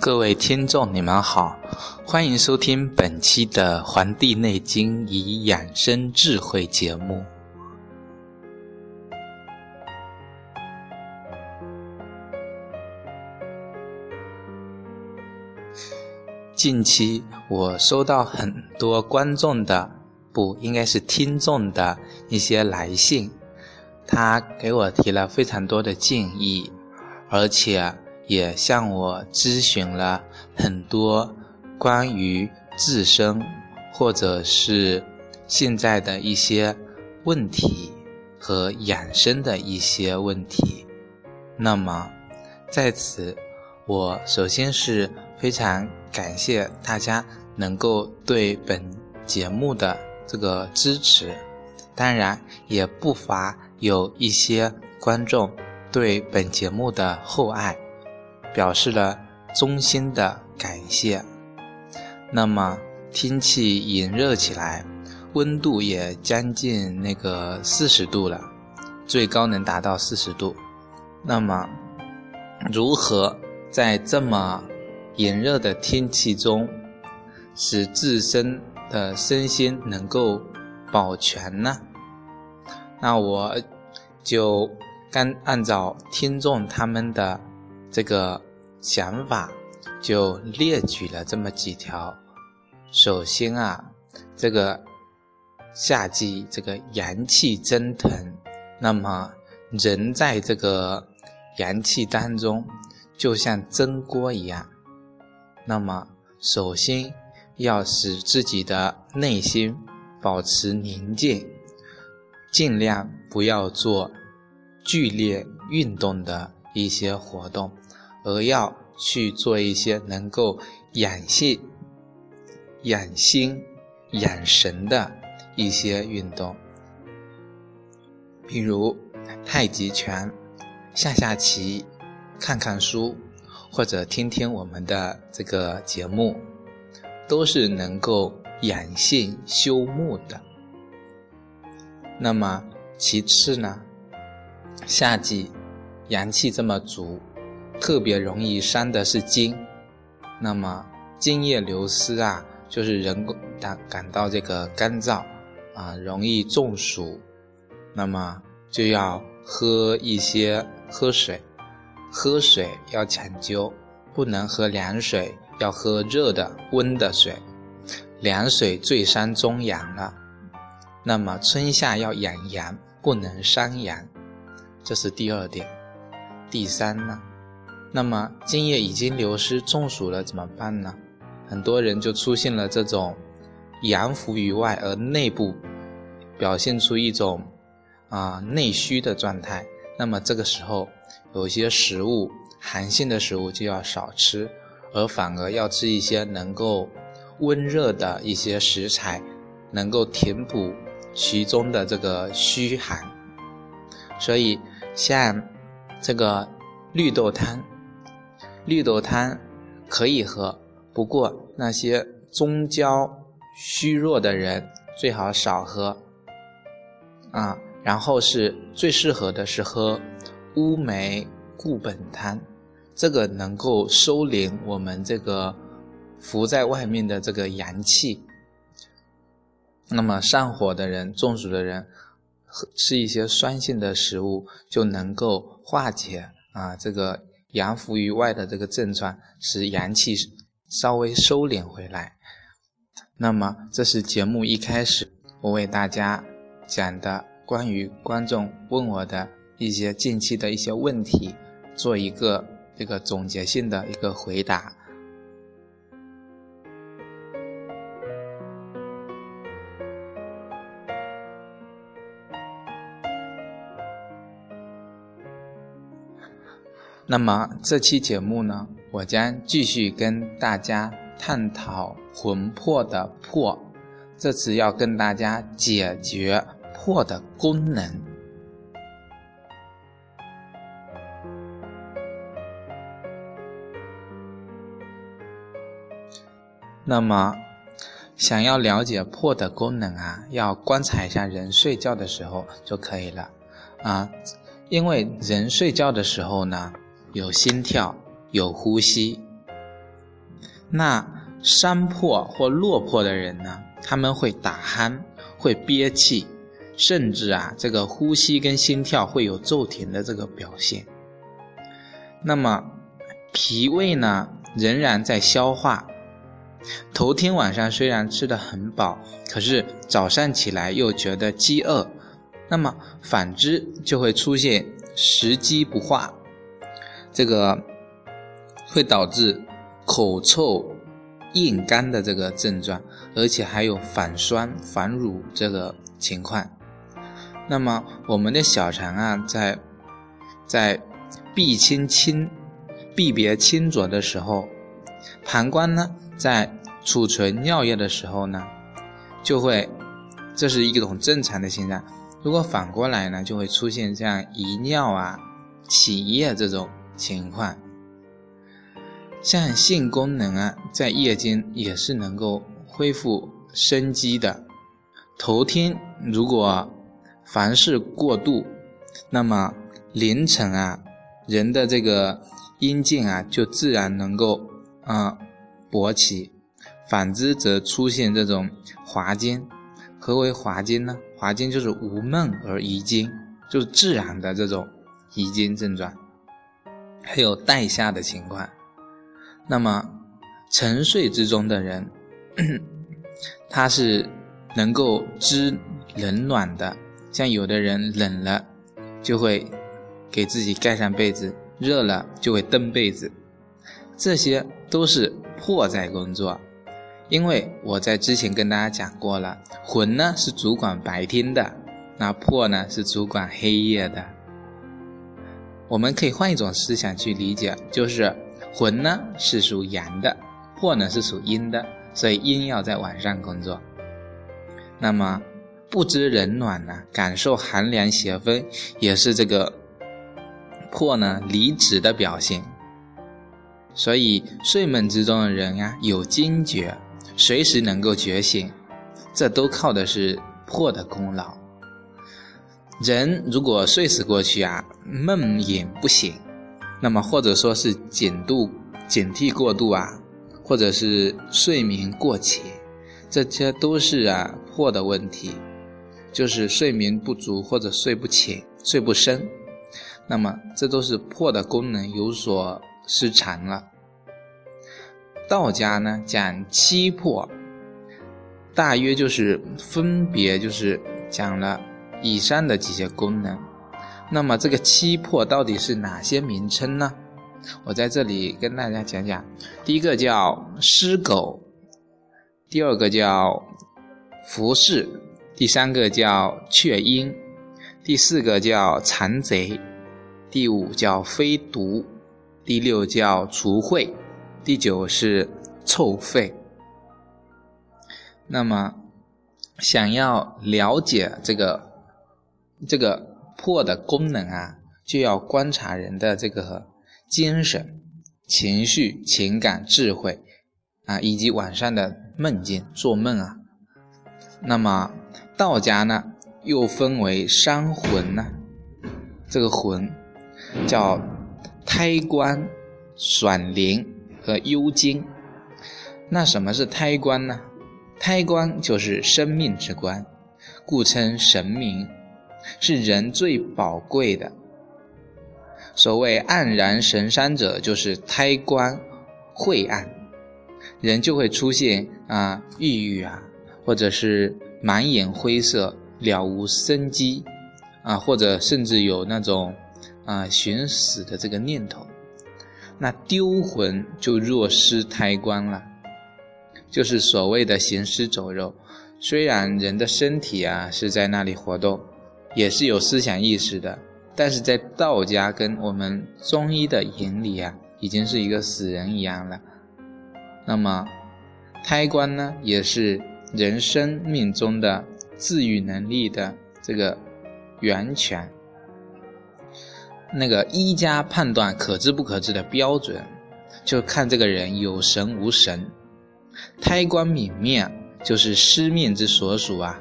各位听众，你们好，欢迎收听本期的《黄帝内经与养生智慧》节目。近期我收到很多观众的，不应该是听众的一些来信，他给我提了非常多的建议，而且。也向我咨询了很多关于自身或者是现在的一些问题和养生的一些问题。那么，在此，我首先是非常感谢大家能够对本节目的这个支持，当然也不乏有一些观众对本节目的厚爱。表示了衷心的感谢。那么天气炎热起来，温度也将近那个四十度了，最高能达到四十度。那么，如何在这么炎热的天气中，使自身的身心能够保全呢？那我就干按照听众他们的。这个想法就列举了这么几条。首先啊，这个夏季这个阳气蒸腾，那么人在这个阳气当中，就像蒸锅一样。那么首先要使自己的内心保持宁静，尽量不要做剧烈运动的一些活动。而要去做一些能够养性、养心、养神的一些运动，比如太极拳、下下棋、看看书，或者听听我们的这个节目，都是能够养性修目的。那么其次呢，夏季阳气这么足。特别容易伤的是津，那么津液流失啊，就是人工感感到这个干燥啊，容易中暑，那么就要喝一些喝水，喝水要讲究，不能喝凉水，要喝热的温的水，凉水最伤中阳了。那么春夏要养阳，不能伤阳，这是第二点。第三呢？那么津液已经流失，中暑了怎么办呢？很多人就出现了这种阳浮于外，而内部表现出一种啊内虚的状态。那么这个时候，有些食物寒性的食物就要少吃，而反而要吃一些能够温热的一些食材，能够填补其中的这个虚寒。所以像这个绿豆汤。绿豆汤可以喝，不过那些中焦虚弱的人最好少喝啊。然后是最适合的是喝乌梅固本汤，这个能够收敛我们这个浮在外面的这个阳气。那么上火的人、中暑的人，吃一些酸性的食物就能够化解啊这个。阳浮于外的这个症状，使阳气稍微收敛回来。那么，这是节目一开始我为大家讲的关于观众问我的一些近期的一些问题，做一个这个总结性的一个回答。那么这期节目呢，我将继续跟大家探讨魂魄的魄。这次要跟大家解决魄的功能。那么，想要了解魄的功能啊，要观察一下人睡觉的时候就可以了啊。因为人睡觉的时候呢，有心跳，有呼吸。那山破或落魄的人呢，他们会打鼾，会憋气，甚至啊，这个呼吸跟心跳会有骤停的这个表现。那么，脾胃呢，仍然在消化。头天晚上虽然吃的很饱，可是早上起来又觉得饥饿。那么反之就会出现食积不化，这个会导致口臭、咽干的这个症状，而且还有反酸、反乳这个情况。那么我们的小肠啊，在在闭清清、闭别清浊的时候，膀胱呢在储存尿液的时候呢，就会，这是一种正常的现象。如果反过来呢，就会出现像遗尿啊、起夜这种情况。像性功能啊，在夜间也是能够恢复生机的。头天如果凡事过度，那么凌晨啊，人的这个阴茎啊，就自然能够啊勃起；反之则出现这种滑精。何为滑精呢？滑精就是无梦而遗精，就是自然的这种遗精症状，还有带下的情况。那么沉睡之中的人，他是能够知冷暖的，像有的人冷了就会给自己盖上被子，热了就会蹬被子，这些都是魄在工作。因为我在之前跟大家讲过了，魂呢是主管白天的，那魄呢是主管黑夜的。我们可以换一种思想去理解，就是魂呢是属阳的，魄呢是属阴的，所以阴要在晚上工作。那么不知冷暖呢，感受寒凉邪风，也是这个魄呢离职的表现。所以睡梦之中的人呀，有惊觉。随时能够觉醒，这都靠的是魄的功劳。人如果睡死过去啊，梦魇不醒，那么或者说是警度警惕过度啊，或者是睡眠过浅，这些都是啊魄的问题，就是睡眠不足或者睡不浅、睡不深，那么这都是魄的功能有所失常了。道家呢讲七魄，大约就是分别就是讲了以上的几些功能。那么这个七魄到底是哪些名称呢？我在这里跟大家讲讲。第一个叫尸狗，第二个叫伏视，第三个叫雀鹰，第四个叫残贼，第五叫飞毒，第六叫除秽。第九是臭肺。那么，想要了解这个这个魄的功能啊，就要观察人的这个精神、情绪、情感、智慧啊，以及晚上的梦境、做梦啊。那么，道家呢又分为三魂呢，这个魂叫胎官、爽灵。和幽精，那什么是胎官呢？胎官就是生命之官，故称神明，是人最宝贵的。所谓黯然神伤者，就是胎光晦暗，人就会出现啊抑郁啊，或者是满眼灰色，了无生机啊，或者甚至有那种啊寻死的这个念头。那丢魂就若失胎光了，就是所谓的行尸走肉。虽然人的身体啊是在那里活动，也是有思想意识的，但是在道家跟我们中医的眼里啊，已经是一个死人一样了。那么，胎官呢，也是人生命中的自愈能力的这个源泉。那个医家判断可治不可治的标准，就看这个人有神无神。胎光泯灭就是失命之所属啊，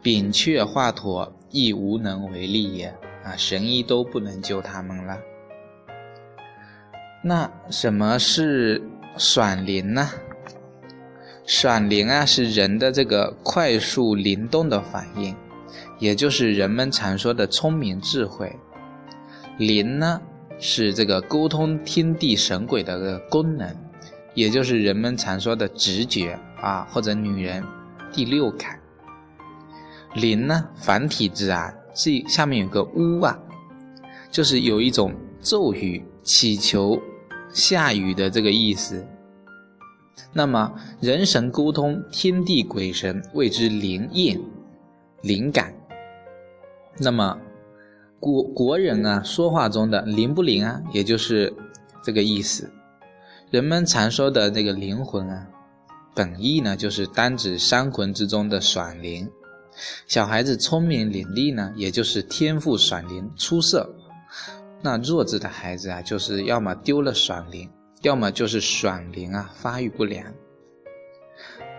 扁鹊、华佗亦无能为力也啊，神医都不能救他们了。那什么是爽灵呢？爽灵啊，是人的这个快速灵动的反应，也就是人们常说的聪明智慧。灵呢，是这个沟通天地神鬼的个功能。也就是人们常说的直觉啊，或者女人第六感。灵呢，繁体字啊，这下面有个巫啊，就是有一种咒语祈求下雨的这个意思。那么人神沟通，天地鬼神谓之灵验、灵感。那么国国人啊，说话中的灵不灵啊，也就是这个意思。人们常说的那个灵魂啊，本意呢就是单指三魂之中的爽灵。小孩子聪明伶俐呢，也就是天赋爽灵出色。那弱智的孩子啊，就是要么丢了爽灵，要么就是爽灵啊发育不良。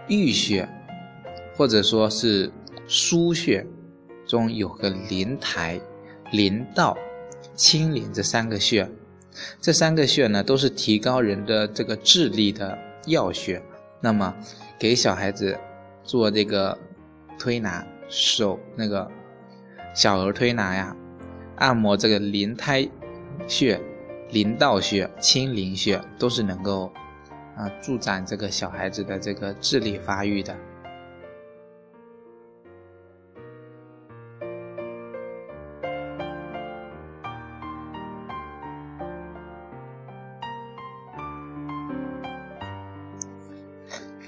玉穴，或者说是腧穴中有个灵台、灵道、清灵这三个穴。这三个穴呢，都是提高人的这个智力的要穴。那么，给小孩子做这个推拿手那个小儿推拿呀，按摩这个灵胎穴、灵道穴、清灵穴，都是能够啊助长这个小孩子的这个智力发育的。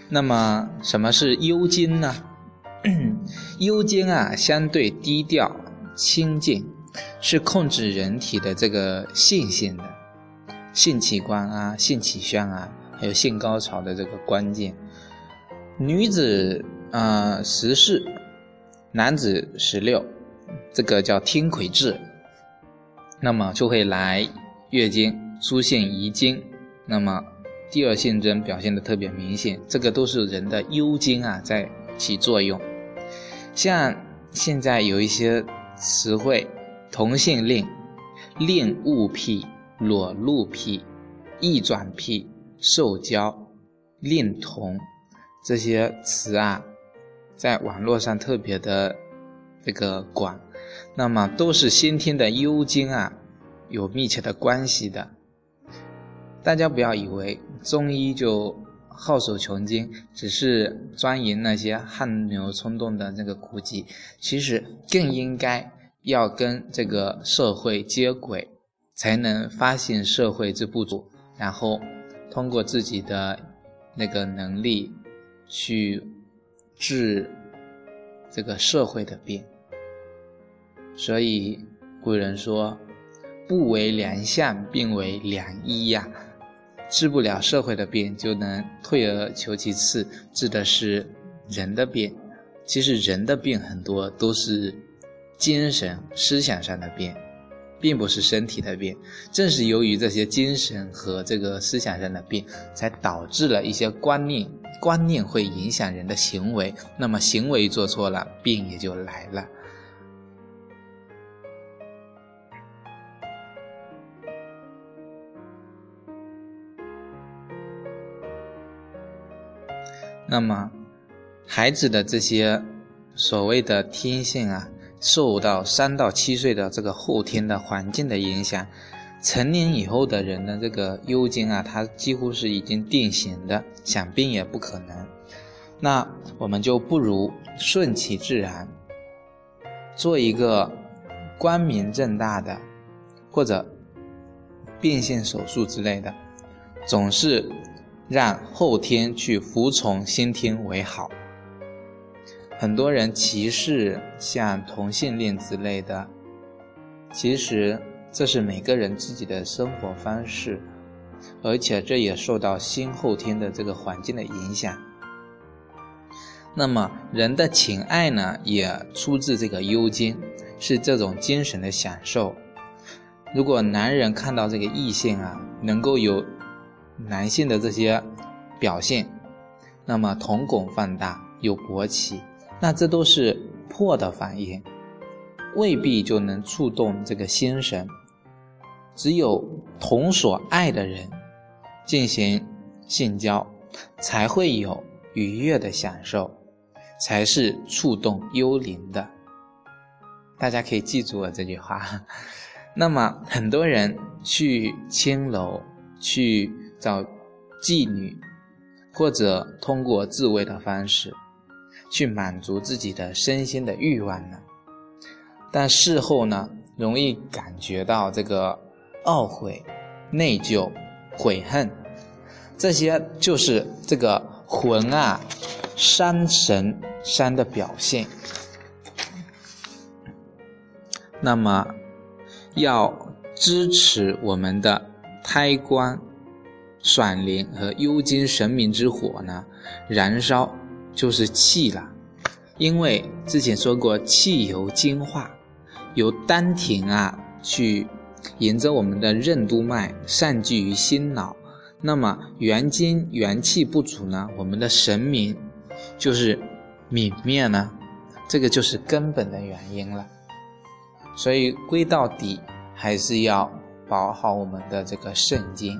那么什么是幽经呢？幽经啊，相对低调清静，是控制人体的这个性性的性器官啊、性取向啊，还有性高潮的这个关键。女子啊十四，男子十六，这个叫天癸至，那么就会来月经，出现遗精，那么。第二性征表现的特别明显，这个都是人的幽精啊在起作用。像现在有一些词汇，同性恋、恋物癖、裸露癖、异转癖、受交、恋童这些词啊，在网络上特别的这个广，那么都是先天的幽精啊有密切的关系的。大家不要以为中医就好手穷经，只是专营那些汗流冲动的那个古籍，其实更应该要跟这个社会接轨，才能发现社会之不足，然后通过自己的那个能力去治这个社会的病。所以古人说：“不为良相，病为良医呀。”治不了社会的病，就能退而求其次，治的是人的病。其实人的病很多都是精神思想上的病，并不是身体的病。正是由于这些精神和这个思想上的病，才导致了一些观念，观念会影响人的行为。那么行为做错了，病也就来了。那么，孩子的这些所谓的天性啊，受到三到七岁的这个后天的环境的影响，成年以后的人的这个幽精啊，他几乎是已经定型的，想病也不可能。那我们就不如顺其自然，做一个光明正大的，或者变性手术之类的，总是。让后天去服从先天为好。很多人歧视像同性恋之类的，其实这是每个人自己的生活方式，而且这也受到新后天的这个环境的影响。那么人的情爱呢，也出自这个幽精，是这种精神的享受。如果男人看到这个异性啊，能够有男性的这些表现，那么瞳孔放大，有勃起，那这都是破的反应，未必就能触动这个心神。只有同所爱的人进行性交，才会有愉悦的享受，才是触动幽灵的。大家可以记住我这句话。那么很多人去青楼去找妓女，或者通过自慰的方式去满足自己的身心的欲望呢，但事后呢，容易感觉到这个。懊悔、内疚、悔恨，这些就是这个魂啊伤神伤的表现。那么，要支持我们的胎光、爽灵和幽精神明之火呢，燃烧就是气了。因为之前说过，气由精化，由丹田啊去。沿着我们的任督脉散聚于心脑，那么元精元气不足呢？我们的神明就是泯灭呢，这个就是根本的原因了。所以归到底还是要保好我们的这个肾精。